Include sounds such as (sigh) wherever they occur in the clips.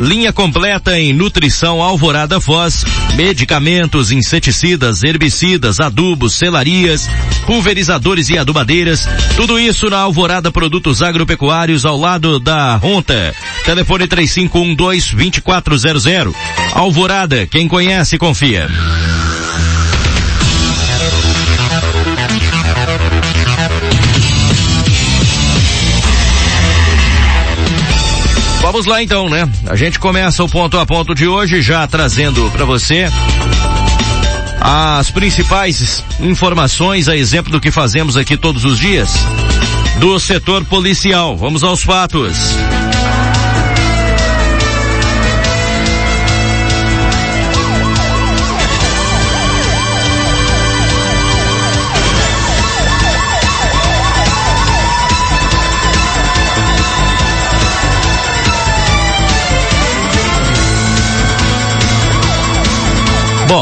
Linha completa em nutrição Alvorada Foz, medicamentos, inseticidas, herbicidas, adubos, selarias, pulverizadores e adubadeiras. Tudo isso na Alvorada Produtos Agropecuários ao lado da Ronta. Telefone 3512-2400. Alvorada, quem conhece, confia. Vamos lá então, né? A gente começa o ponto a ponto de hoje já trazendo para você as principais informações a exemplo do que fazemos aqui todos os dias do setor policial. Vamos aos fatos.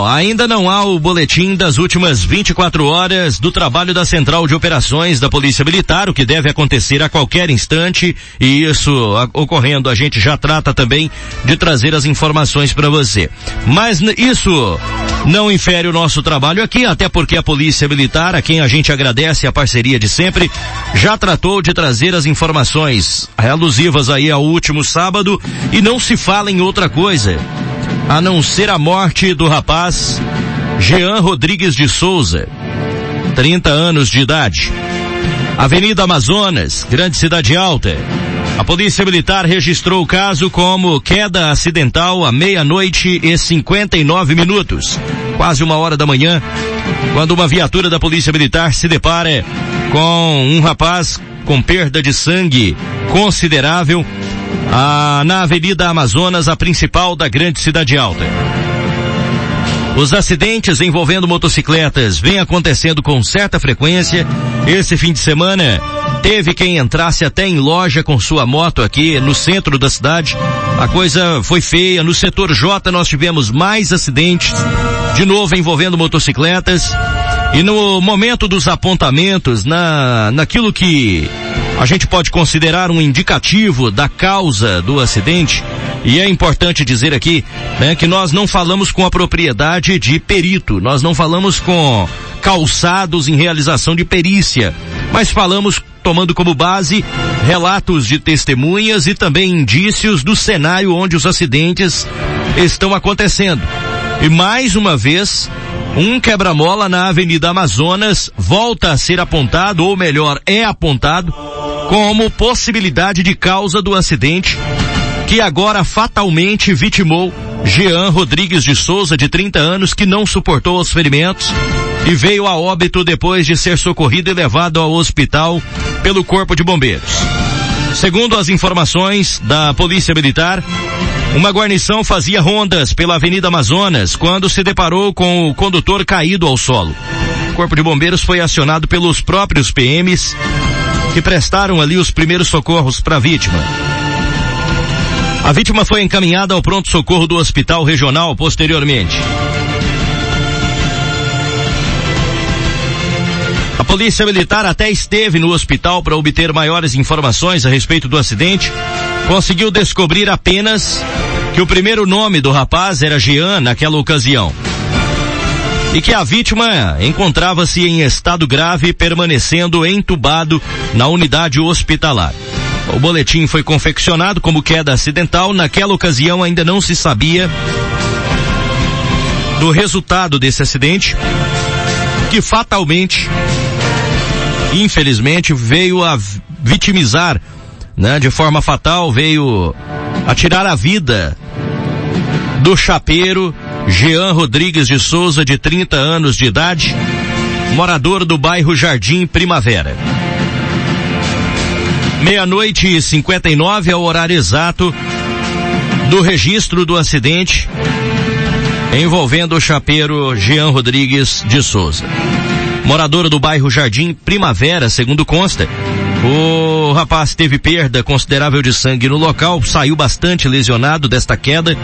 Ainda não há o boletim das últimas 24 horas do trabalho da Central de Operações da Polícia Militar, o que deve acontecer a qualquer instante, e isso ocorrendo, a gente já trata também de trazer as informações para você. Mas isso não infere o nosso trabalho aqui, até porque a Polícia Militar, a quem a gente agradece a parceria de sempre, já tratou de trazer as informações alusivas aí ao último sábado. E não se fala em outra coisa a não ser a morte do rapaz Jean Rodrigues de Souza, 30 anos de idade. Avenida Amazonas, Grande Cidade Alta. A Polícia Militar registrou o caso como queda acidental à meia-noite e 59 minutos, quase uma hora da manhã, quando uma viatura da Polícia Militar se depara com um rapaz com perda de sangue considerável ah, na Avenida Amazonas, a principal da grande cidade alta. Os acidentes envolvendo motocicletas vêm acontecendo com certa frequência. Esse fim de semana teve quem entrasse até em loja com sua moto aqui no centro da cidade. A coisa foi feia. No setor J nós tivemos mais acidentes, de novo envolvendo motocicletas. E no momento dos apontamentos, na, naquilo que a gente pode considerar um indicativo da causa do acidente. E é importante dizer aqui, né, que nós não falamos com a propriedade de perito, nós não falamos com calçados em realização de perícia, mas falamos tomando como base relatos de testemunhas e também indícios do cenário onde os acidentes estão acontecendo. E mais uma vez, um quebra-mola na Avenida Amazonas volta a ser apontado, ou melhor, é apontado, como possibilidade de causa do acidente que agora fatalmente vitimou Jean Rodrigues de Souza, de 30 anos, que não suportou os ferimentos e veio a óbito depois de ser socorrido e levado ao hospital pelo Corpo de Bombeiros. Segundo as informações da Polícia Militar, uma guarnição fazia rondas pela Avenida Amazonas quando se deparou com o condutor caído ao solo. O Corpo de Bombeiros foi acionado pelos próprios PMs que prestaram ali os primeiros socorros para a vítima. A vítima foi encaminhada ao pronto-socorro do Hospital Regional posteriormente. A Polícia Militar até esteve no hospital para obter maiores informações a respeito do acidente. Conseguiu descobrir apenas que o primeiro nome do rapaz era Jean naquela ocasião. E que a vítima encontrava-se em estado grave, permanecendo entubado na unidade hospitalar. O boletim foi confeccionado como queda acidental. Naquela ocasião ainda não se sabia do resultado desse acidente, que fatalmente, infelizmente, veio a vitimizar, né, de forma fatal, veio a tirar a vida do chapeiro Jean Rodrigues de Souza, de 30 anos de idade, morador do bairro Jardim Primavera. Meia-noite e 59 é o horário exato do registro do acidente envolvendo o chapeiro Jean Rodrigues de Souza. Morador do bairro Jardim Primavera, segundo consta, o rapaz teve perda considerável de sangue no local, saiu bastante lesionado desta queda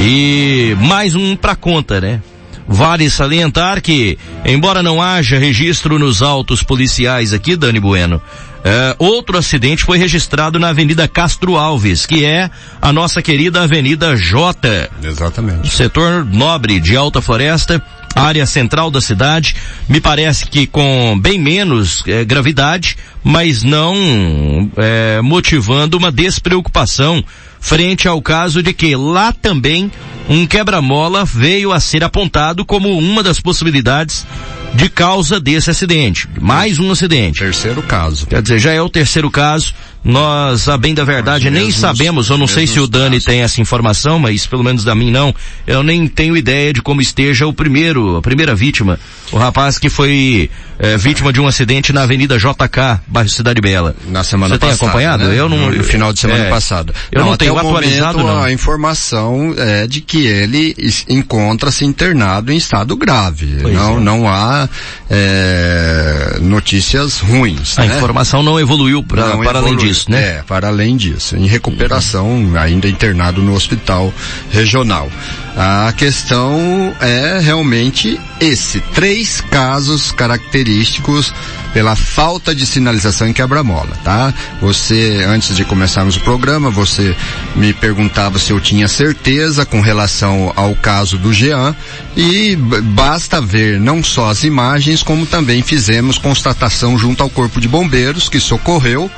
e mais um para conta, né? Vale salientar que, embora não haja registro nos autos policiais aqui, Dani Bueno, é, outro acidente foi registrado na Avenida Castro Alves, que é a nossa querida Avenida J. Exatamente. Setor nobre de Alta Floresta, área central da cidade, me parece que com bem menos é, gravidade, mas não é, motivando uma despreocupação frente ao caso de que lá também um quebra-mola veio a ser apontado como uma das possibilidades de causa desse acidente. Mais um acidente. Terceiro caso. Quer dizer, já é o terceiro caso. Nós, a bem da verdade, nem sabemos, eu não sei se o Dani casos. tem essa informação, mas pelo menos da mim não, eu nem tenho ideia de como esteja o primeiro, a primeira vítima. O rapaz que foi é, vítima de um acidente na Avenida JK, bairro Cidade Bela. Na semana Você passada. Você tem acompanhado? Né? Eu não. No final de semana é, passada. Eu não, não tenho atualizado momento, não. A informação é de que ele encontra-se internado em estado grave. Pois não, é. não há é, notícias ruins. A né? informação não evoluiu pra, não para evolui, além disso, né? É, para além disso. Em recuperação, ainda internado no hospital regional. A questão é realmente esse. Três casos característicos pela falta de sinalização em quebra-mola, tá? Você, antes de começarmos o programa, você me perguntava se eu tinha certeza com relação ao caso do Jean e basta ver não só as imagens, como também fizemos constatação junto ao Corpo de Bombeiros que socorreu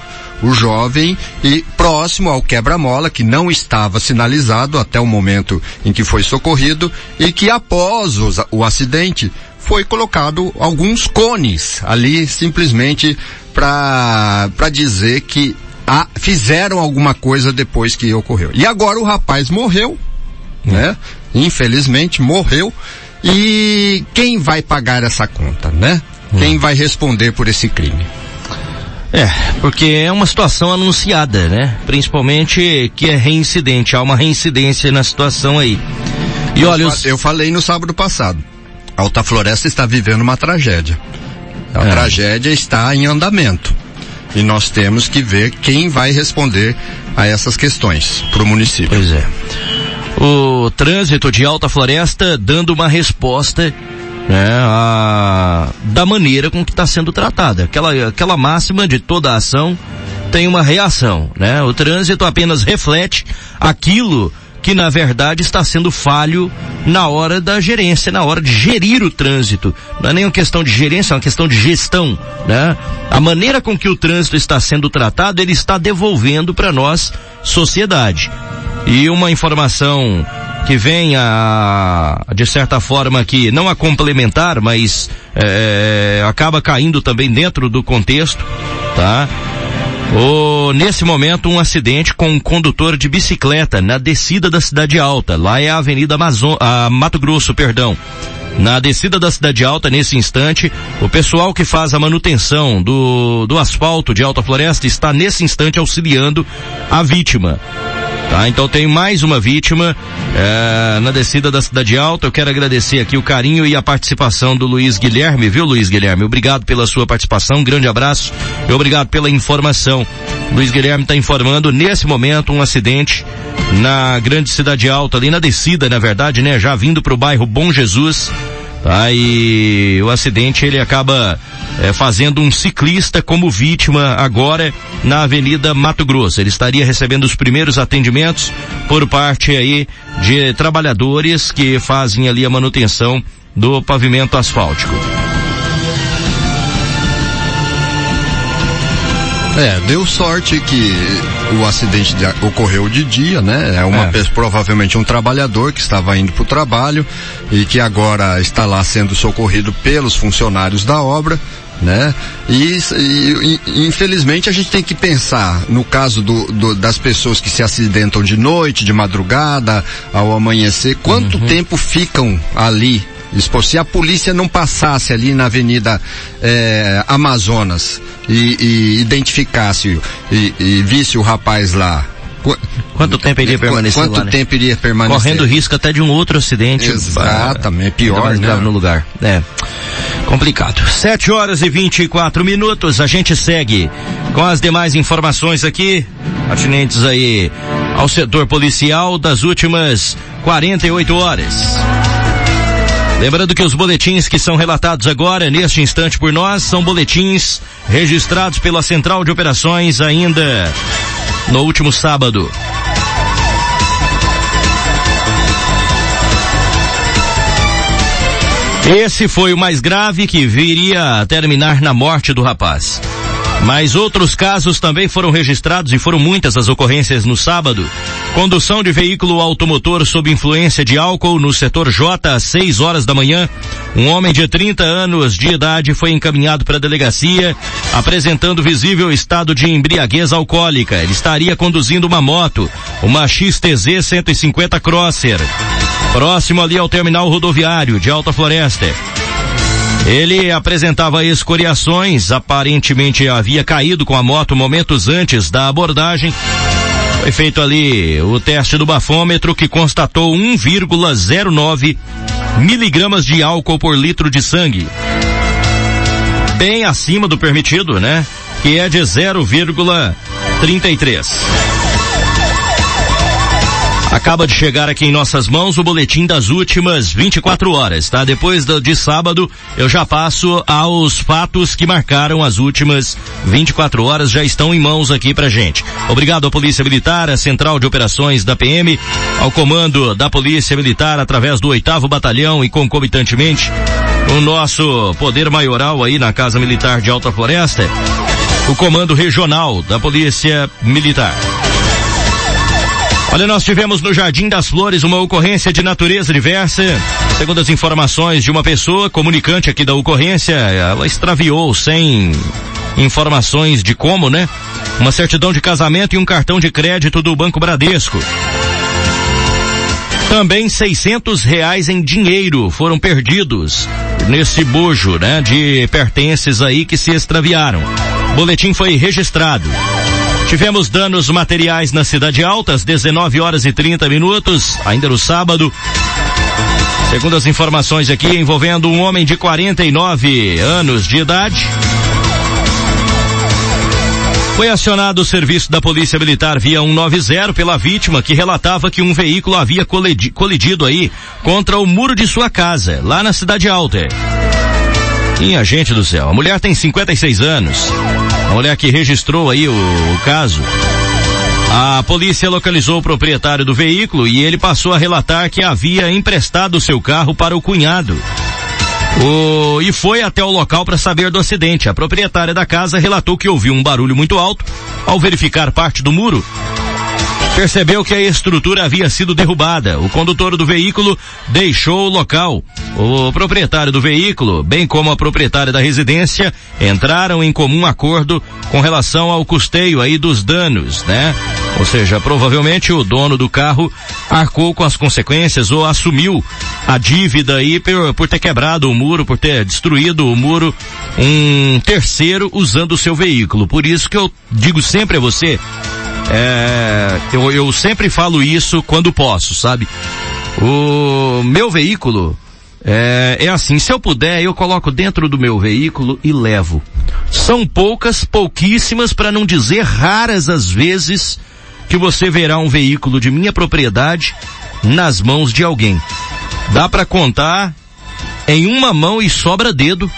o jovem e próximo ao quebra-mola que não estava sinalizado até o momento em que foi socorrido e que após o, acidente foi colocado alguns cones ali simplesmente para para dizer que a, fizeram alguma coisa depois que ocorreu. E agora o rapaz morreu, né? Infelizmente morreu. E quem vai pagar essa conta, né? Quem vai responder por esse crime? É, porque é uma situação anunciada, né? Principalmente que é reincidente, há uma reincidência na situação aí. E olha, eu falei no sábado passado. Alta Floresta está vivendo uma tragédia. A é. tragédia está em andamento. E nós temos que ver quem vai responder a essas questões para o município. Pois é. O trânsito de Alta Floresta dando uma resposta né, a, da maneira com que está sendo tratada. Aquela, aquela máxima de toda ação tem uma reação, né? O trânsito apenas reflete aquilo que na verdade está sendo falho na hora da gerência, na hora de gerir o trânsito. Não é nem uma questão de gerência, é uma questão de gestão, né? A maneira com que o trânsito está sendo tratado, ele está devolvendo para nós, sociedade. E uma informação que vem a, de certa forma que não a complementar, mas é, acaba caindo também dentro do contexto, tá? O, nesse momento, um acidente com um condutor de bicicleta na descida da Cidade Alta. Lá é a Avenida Amazon, a Mato Grosso, perdão. Na descida da Cidade Alta, nesse instante, o pessoal que faz a manutenção do, do asfalto de Alta Floresta está nesse instante auxiliando a vítima. Tá? Então tem mais uma vítima é, na descida da Cidade Alta. Eu quero agradecer aqui o carinho e a participação do Luiz Guilherme, viu Luiz Guilherme? Obrigado pela sua participação, um grande abraço e obrigado pela informação. Luiz Guilherme está informando nesse momento um acidente na grande Cidade Alta, ali na descida, na verdade, né? Já vindo para o bairro Bom Jesus. Tá? E o acidente ele acaba é, fazendo um ciclista como vítima agora na Avenida Mato Grosso. Ele estaria recebendo os primeiros atendimentos por parte aí de trabalhadores que fazem ali a manutenção do pavimento asfáltico. É, deu sorte que o acidente de, ocorreu de dia, né? É uma é. provavelmente um trabalhador que estava indo para o trabalho e que agora está lá sendo socorrido pelos funcionários da obra né? E, e, infelizmente a gente tem que pensar no caso do, do, das pessoas que se acidentam de noite, de madrugada, ao amanhecer, quanto uhum. tempo ficam ali? Se a polícia não passasse ali na Avenida é, Amazonas e, e identificasse e, e visse o rapaz lá Quanto tempo iria permanecer Quanto lá, né? tempo iria permanecer? Correndo risco até de um outro acidente. Exatamente, pior, né? No lugar. É. Complicado. 7 horas e 24 minutos, a gente segue com as demais informações aqui, atinentes aí ao setor policial das últimas 48 horas. Lembrando que os boletins que são relatados agora, neste instante por nós, são boletins registrados pela Central de Operações ainda no último sábado. Esse foi o mais grave que viria a terminar na morte do rapaz. Mas outros casos também foram registrados e foram muitas as ocorrências no sábado. Condução de veículo automotor sob influência de álcool no setor J às 6 horas da manhã. Um homem de 30 anos de idade foi encaminhado para a delegacia apresentando visível estado de embriaguez alcoólica. Ele estaria conduzindo uma moto, uma XTZ 150 Crosser, próximo ali ao terminal rodoviário de Alta Floresta. Ele apresentava escoriações, aparentemente havia caído com a moto momentos antes da abordagem. Foi feito ali o teste do bafômetro que constatou 1,09 miligramas de álcool por litro de sangue. Bem acima do permitido, né? Que é de 0,33. Acaba de chegar aqui em nossas mãos o boletim das últimas 24 horas, tá? Depois do, de sábado, eu já passo aos fatos que marcaram as últimas 24 horas, já estão em mãos aqui pra gente. Obrigado à Polícia Militar, à Central de Operações da PM, ao comando da Polícia Militar através do oitavo Batalhão e concomitantemente o nosso poder maioral aí na Casa Militar de Alta Floresta, o comando regional da Polícia Militar. Olha, nós tivemos no Jardim das Flores uma ocorrência de natureza diversa. Segundo as informações de uma pessoa, comunicante aqui da ocorrência, ela extraviou sem informações de como, né? Uma certidão de casamento e um cartão de crédito do Banco Bradesco. Também 600 reais em dinheiro foram perdidos nesse bojo, né? De pertences aí que se extraviaram. O boletim foi registrado. Tivemos danos materiais na Cidade Alta, às 19 horas e 30 minutos, ainda no sábado. Segundo as informações aqui, envolvendo um homem de 49 anos de idade. Foi acionado o serviço da Polícia Militar via 190 pela vítima que relatava que um veículo havia colidido aí contra o muro de sua casa, lá na Cidade Alta. Minha gente do céu, a mulher tem 56 anos. A mulher que registrou aí o, o caso. A polícia localizou o proprietário do veículo e ele passou a relatar que havia emprestado seu carro para o cunhado. O, e foi até o local para saber do acidente. A proprietária da casa relatou que ouviu um barulho muito alto. Ao verificar parte do muro, percebeu que a estrutura havia sido derrubada. O condutor do veículo deixou o local. O proprietário do veículo, bem como a proprietária da residência, entraram em comum acordo com relação ao custeio aí dos danos, né? Ou seja, provavelmente o dono do carro arcou com as consequências ou assumiu a dívida aí por, por ter quebrado o muro, por ter destruído o muro, um terceiro usando o seu veículo. Por isso que eu digo sempre a você, é, eu, eu sempre falo isso quando posso, sabe? O meu veículo é, é assim, se eu puder, eu coloco dentro do meu veículo e levo. São poucas, pouquíssimas, para não dizer raras as vezes que você verá um veículo de minha propriedade nas mãos de alguém. Dá para contar em uma mão e sobra dedo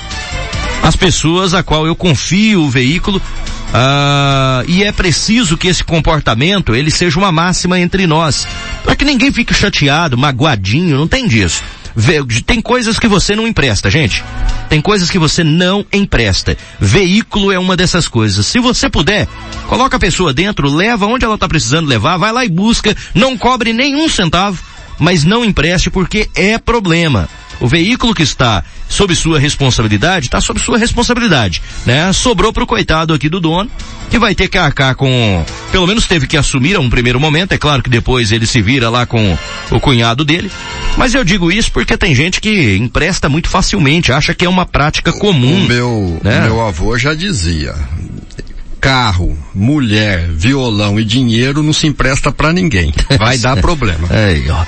as pessoas a qual eu confio o veículo ah, e é preciso que esse comportamento ele seja uma máxima entre nós, para que ninguém fique chateado, magoadinho, não tem disso. Tem coisas que você não empresta, gente. Tem coisas que você não empresta. Veículo é uma dessas coisas. Se você puder, coloca a pessoa dentro, leva onde ela está precisando levar, vai lá e busca, não cobre nenhum centavo, mas não empreste porque é problema. O veículo que está sob sua responsabilidade, está sob sua responsabilidade, né? Sobrou pro coitado aqui do dono, que vai ter que arcar com, pelo menos teve que assumir a um primeiro momento, é claro que depois ele se vira lá com o cunhado dele, mas eu digo isso porque tem gente que empresta muito facilmente, acha que é uma prática comum. O meu, né? meu avô já dizia, carro, mulher, violão e dinheiro não se empresta para ninguém. Vai dar problema. Aí, (laughs) ó.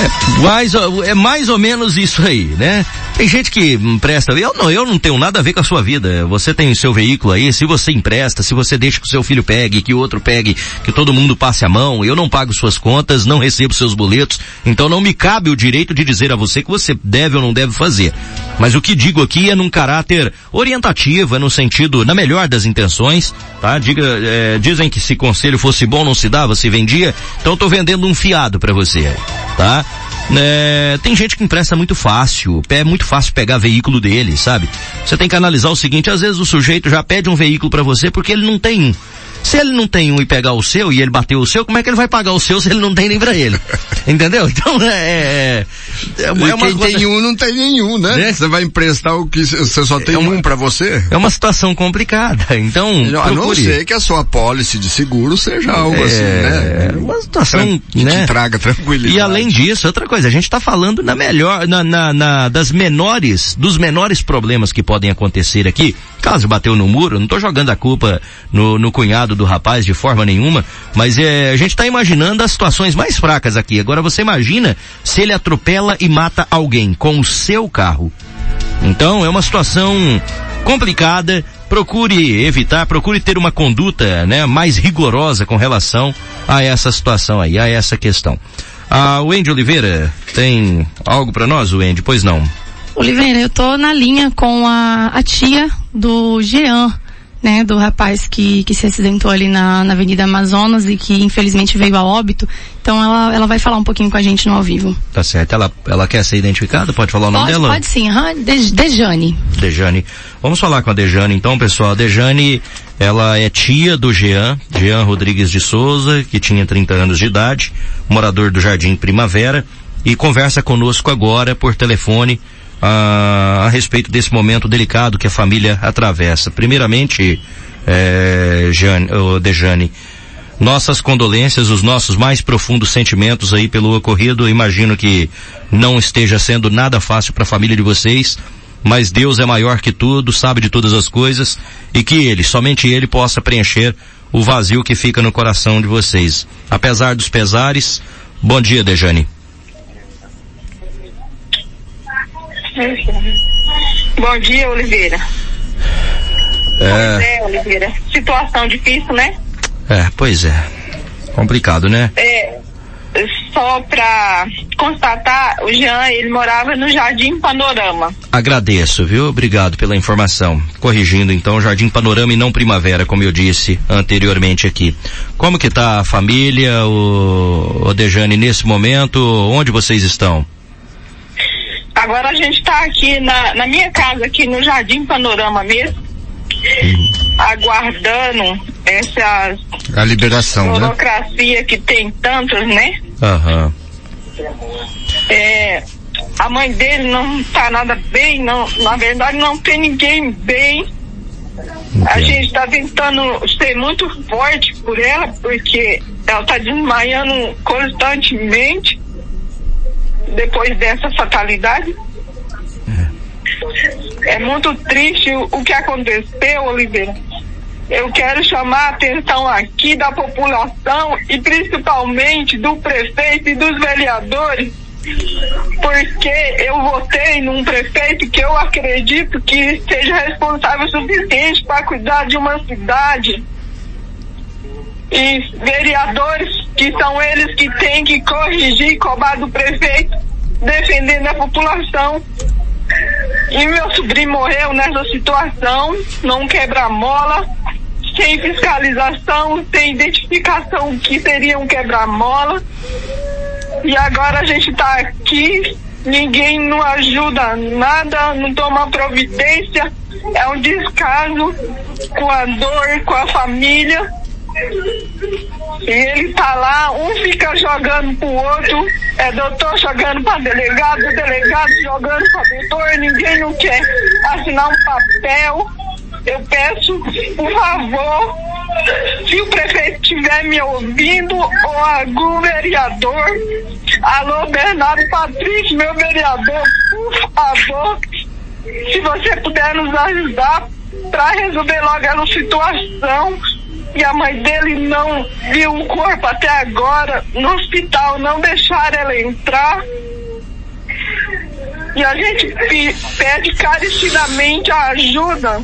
É mais, é mais ou menos isso aí, né? Tem gente que empresta, eu não, eu não tenho nada a ver com a sua vida. Você tem o seu veículo aí, se você empresta, se você deixa que o seu filho pegue, que o outro pegue, que todo mundo passe a mão, eu não pago suas contas, não recebo seus boletos, então não me cabe o direito de dizer a você que você deve ou não deve fazer. Mas o que digo aqui é num caráter orientativo, é no sentido, na melhor das intenções, tá? Diga, é, dizem que se conselho fosse bom não se dava, se vendia, então eu tô vendendo um fiado para você, tá? É, tem gente que empresta muito fácil, é muito fácil pegar veículo dele, sabe? Você tem que analisar o seguinte, às vezes o sujeito já pede um veículo para você porque ele não tem um. Se ele não tem um e pegar o seu e ele bateu o seu, como é que ele vai pagar o seu se ele não tem nem pra ele? (laughs) Entendeu? Então é, é, é, é uma quem coisa... tem um não tem nenhum, né? né? Você vai emprestar o que você só tem é uma... um para você? É uma situação complicada. Então, a procure. não ser que a sua pólice de seguro seja algo é, assim, né? É uma situação que né? te traga tranquilidade. E além disso, outra coisa, a gente está falando na melhor, na, na, na, das menores, dos menores problemas que podem acontecer aqui. Caso bateu no muro, não estou jogando a culpa no, no cunhado do rapaz de forma nenhuma, mas é, a gente está imaginando as situações mais fracas aqui. Agora você imagina se ele atropela e mata alguém com o seu carro. Então é uma situação complicada. Procure evitar, procure ter uma conduta, né, mais rigorosa com relação a essa situação aí, a essa questão. Ah, o Wendy Oliveira tem algo para nós, Wendy? Pois não. Oliveira, eu tô na linha com a, a tia do Jean né, do rapaz que, que se acidentou ali na, na Avenida Amazonas e que infelizmente veio a óbito. Então ela, ela vai falar um pouquinho com a gente no ao vivo. Tá certo. Ela, ela quer ser identificada? Pode falar o nome pode, dela? Pode sim, uhum. De, Dejane. Dejane. Vamos falar com a Dejane então, pessoal. A Dejane, ela é tia do Jean, Jean Rodrigues de Souza, que tinha 30 anos de idade, morador do Jardim Primavera, e conversa conosco agora por telefone a, a respeito desse momento delicado que a família atravessa. Primeiramente, é, oh, Dejane, nossas condolências, os nossos mais profundos sentimentos aí pelo ocorrido. Imagino que não esteja sendo nada fácil para a família de vocês, mas Deus é maior que tudo, sabe de todas as coisas e que Ele, somente Ele possa preencher o vazio que fica no coração de vocês. Apesar dos pesares, bom dia, Dejane. Bom dia, Oliveira. É... Pois é, Oliveira. Situação difícil, né? É, pois é. Complicado, né? É, só para constatar, o Jean, ele morava no Jardim Panorama. Agradeço, viu? Obrigado pela informação. Corrigindo então, Jardim Panorama e não Primavera, como eu disse anteriormente aqui. Como que tá a família, o, o Dejane, nesse momento? Onde vocês estão? Agora a gente está aqui na, na minha casa, aqui no Jardim Panorama mesmo, uhum. aguardando essa a liberação, né? burocracia né? que tem tantos, né? Aham. É, a mãe dele não está nada bem, não, na verdade não tem ninguém bem. A gente está tentando ser muito forte por ela, porque ela está desmaiando constantemente depois dessa fatalidade. É muito triste o, o que aconteceu, Oliveira. Eu quero chamar a atenção aqui da população e principalmente do prefeito e dos vereadores, porque eu votei num prefeito que eu acredito que seja responsável o suficiente para cuidar de uma cidade. E vereadores que são eles que têm que corrigir cobrar do prefeito, defendendo a população. E meu sobrinho morreu nessa situação, não quebra-mola, sem fiscalização, sem identificação que seria um quebra-mola. E agora a gente está aqui, ninguém não ajuda nada, não toma providência, é um descaso com a dor, com a família. E ele tá lá, um fica jogando pro outro, é doutor jogando pra delegado, delegado jogando pra doutor, ninguém não quer assinar um papel. Eu peço, por favor, se o prefeito estiver me ouvindo, ou algum vereador, alô Bernardo Patrício, meu vereador, por favor, se você puder nos ajudar para resolver logo essa situação, E a mãe dele não viu o corpo até agora. No hospital não deixaram ela entrar. E a gente pede carecidamente a ajuda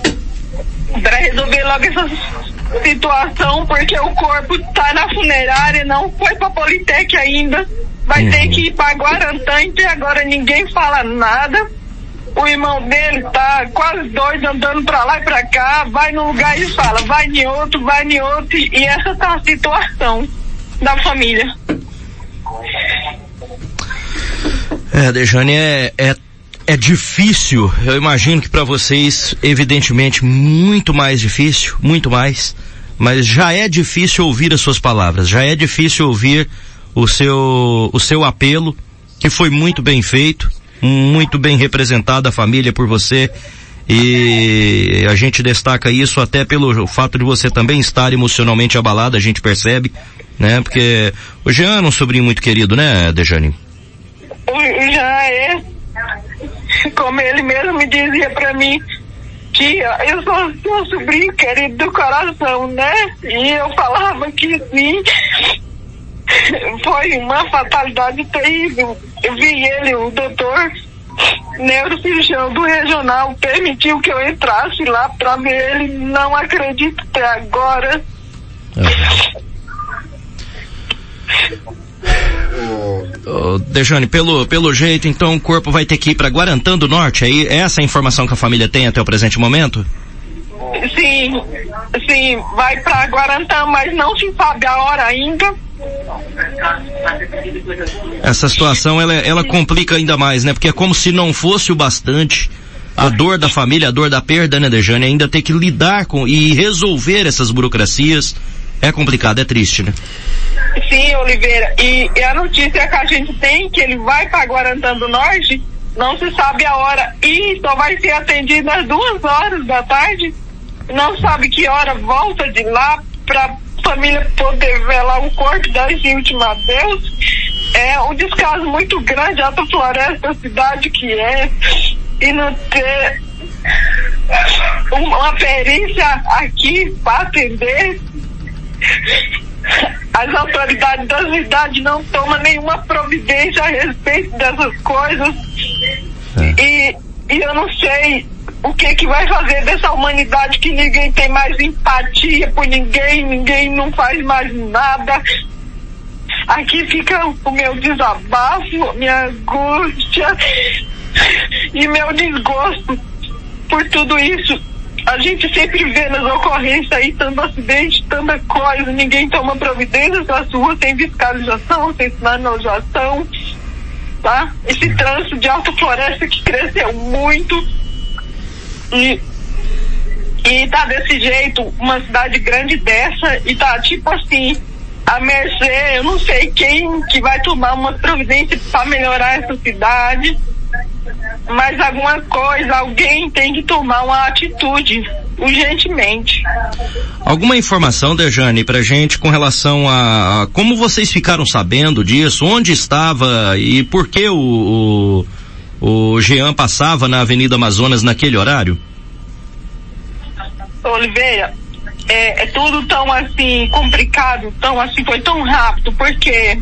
para resolver logo essa situação, porque o corpo tá na funerária, não foi pra Politec ainda. Vai uhum. ter que ir pra Guarantã e agora ninguém fala nada. O irmão dele tá quase doido andando pra lá e pra cá, vai num lugar e fala, vai em outro, vai em outro, e essa tá a situação da família. É, Dejane, é, é, é difícil, eu imagino que para vocês, evidentemente, muito mais difícil, muito mais, mas já é difícil ouvir as suas palavras, já é difícil ouvir o seu, o seu apelo, que foi muito bem feito, muito bem representada a família por você e a gente destaca isso até pelo fato de você também estar emocionalmente abalada, a gente percebe, né? Porque o Jean é um sobrinho muito querido, né, Dejane? Já é. Como ele mesmo me dizia pra mim, tia, eu sou seu sobrinho querido do coração, né? E eu falava que sim. Foi uma fatalidade terrível. Eu vi ele, o doutor neurocirurgião do regional, permitiu que eu entrasse lá para ver ele. Não acredito até agora. Oh, Dejane, pelo, pelo jeito, então o corpo vai ter que ir para Guarantã do Norte, aí é essa a informação que a família tem até o presente momento? Sim, sim, vai para Guarantã, mas não se sabe a hora ainda. Essa situação ela, ela complica ainda mais, né? Porque é como se não fosse o bastante a dor da família, a dor da perda, né, Dejane? Ainda ter que lidar com e resolver essas burocracias é complicado, é triste, né? Sim, Oliveira. E, e a notícia que a gente tem que ele vai para Guarantã do Norte, não se sabe a hora e só vai ser atendido às duas horas da tarde. Não sabe que hora volta de lá para família poder velar o corpo das últimas Deus. É um descaso muito grande a floresta, a cidade que é, e não ter uma perícia aqui para atender. As autoridades da cidade não tomam nenhuma providência a respeito dessas coisas. É. E, e eu não sei o que que vai fazer dessa humanidade que ninguém tem mais empatia por ninguém, ninguém não faz mais nada. Aqui fica o meu desabafo, minha angústia e meu desgosto por tudo isso. A gente sempre vê nas ocorrências aí tanto acidente, tanta coisa, ninguém toma providências nas ruas sem fiscalização, sem sinalização, tá? Esse trânsito de alta floresta que cresceu muito, e, e tá desse jeito, uma cidade grande dessa, e tá tipo assim, a mercê, eu não sei quem que vai tomar uma providência para melhorar essa cidade, mas alguma coisa, alguém tem que tomar uma atitude urgentemente. Alguma informação, Dejane, pra gente com relação a, a, como vocês ficaram sabendo disso, onde estava e por que o, o o Jean passava na Avenida Amazonas naquele horário? Oliveira, é, é, tudo tão assim complicado, tão assim, foi tão rápido, porque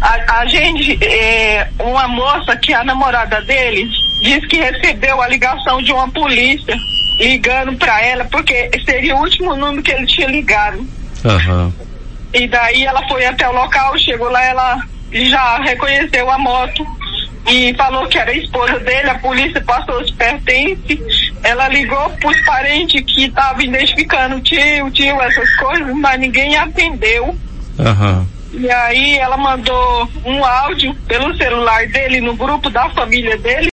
a, a gente, é, uma moça que é a namorada dele, disse que recebeu a ligação de uma polícia ligando para ela, porque seria o último número que ele tinha ligado. Uhum. E daí ela foi até o local, chegou lá, ela já reconheceu a moto e falou que era a esposa dele, a polícia passou os pertences, ela ligou pros parentes que estavam identificando o tio, o tio, essas coisas, mas ninguém atendeu. Uhum. E aí ela mandou um áudio pelo celular dele no grupo da família dele